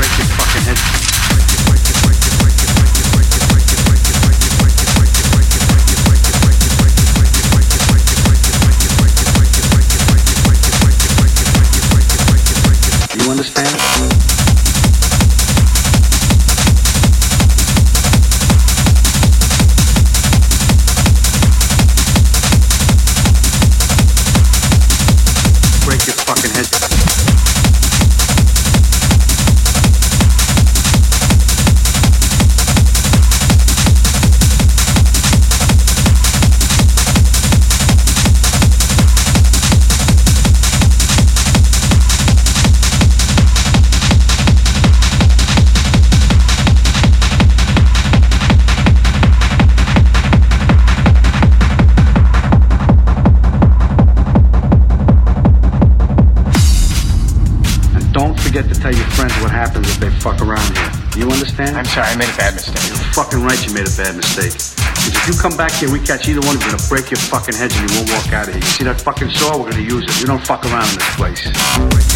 break your fucking head. Made a bad mistake. Because if you come back here, we catch either one, we're gonna break your fucking heads and you won't walk out of here. You see that fucking saw? We're gonna use it. We don't fuck around in this place.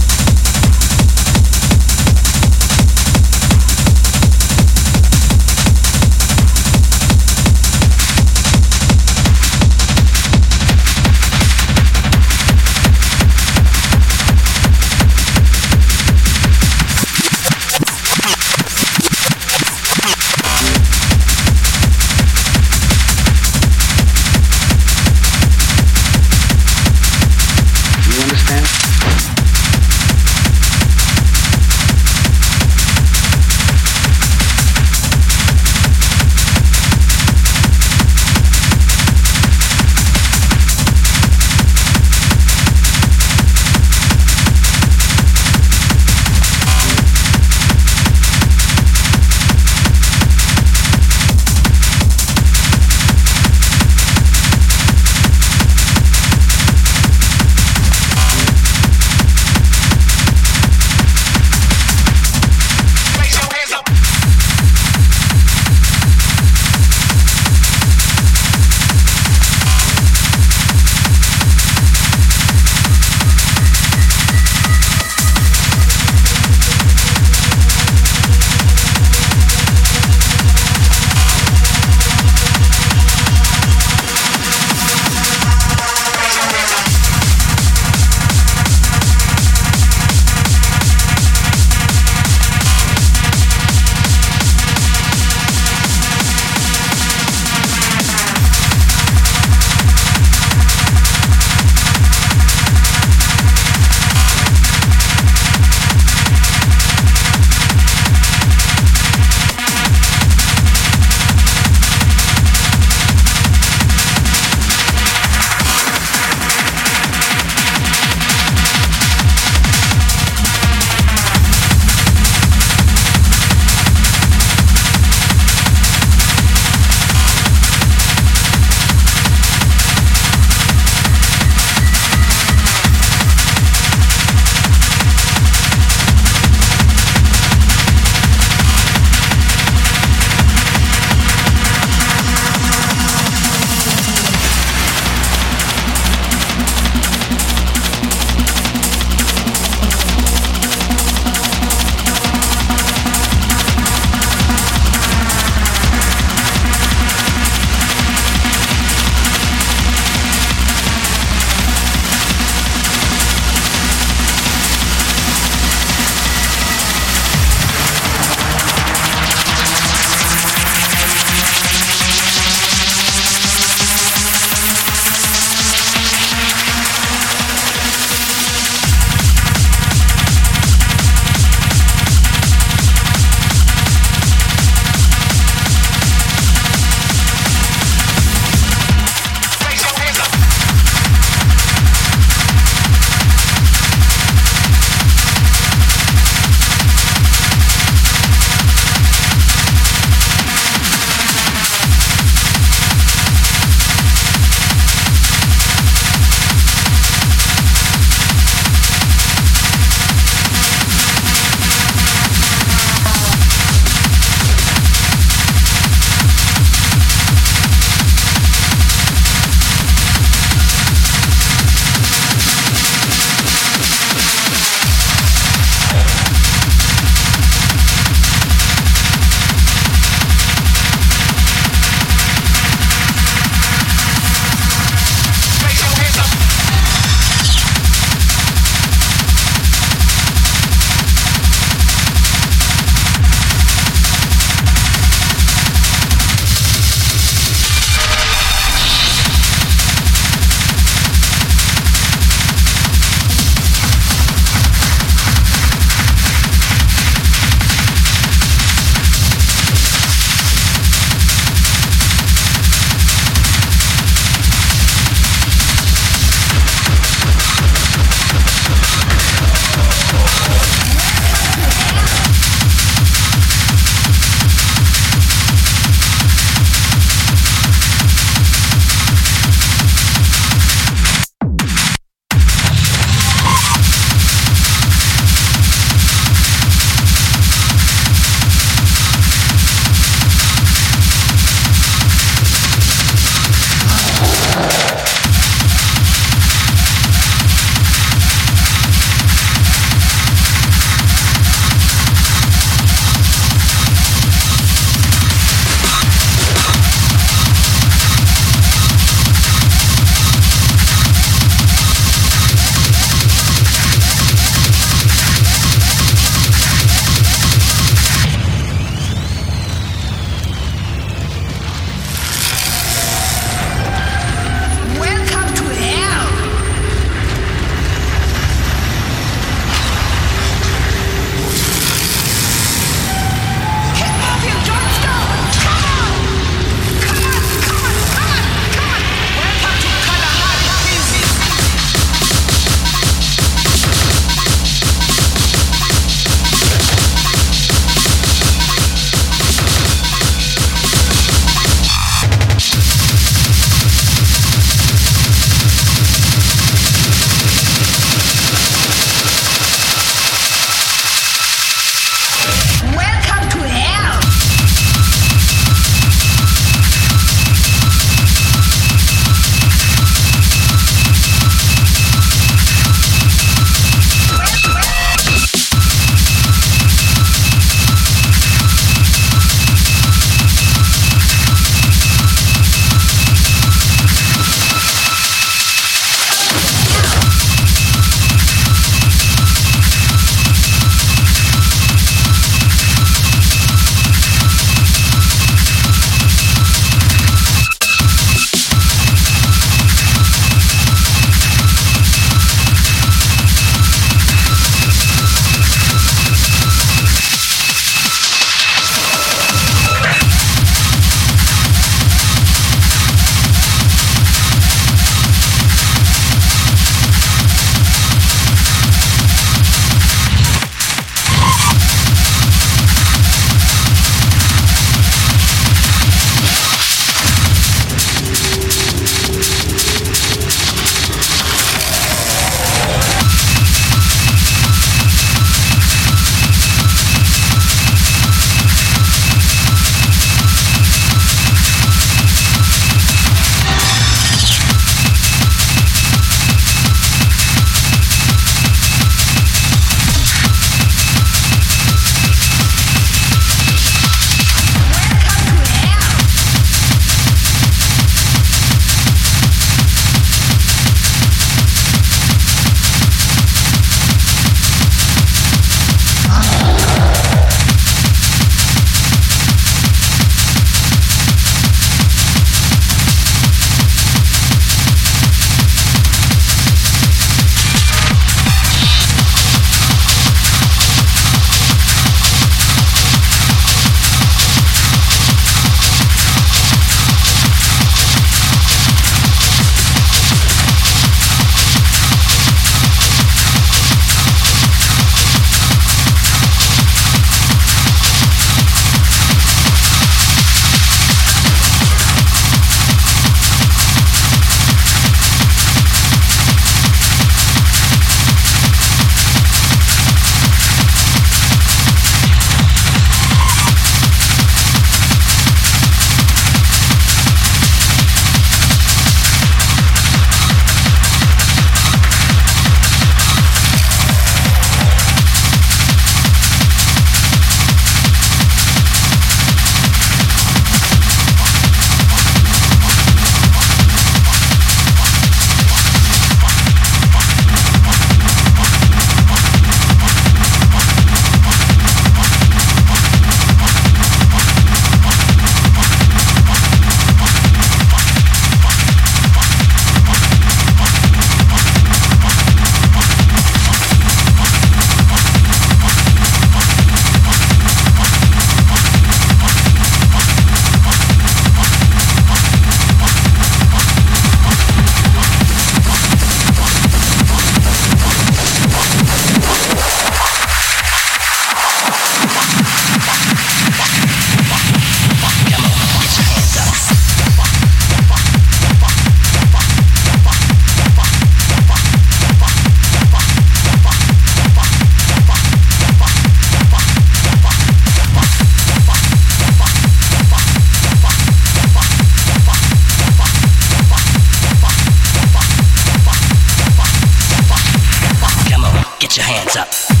Up.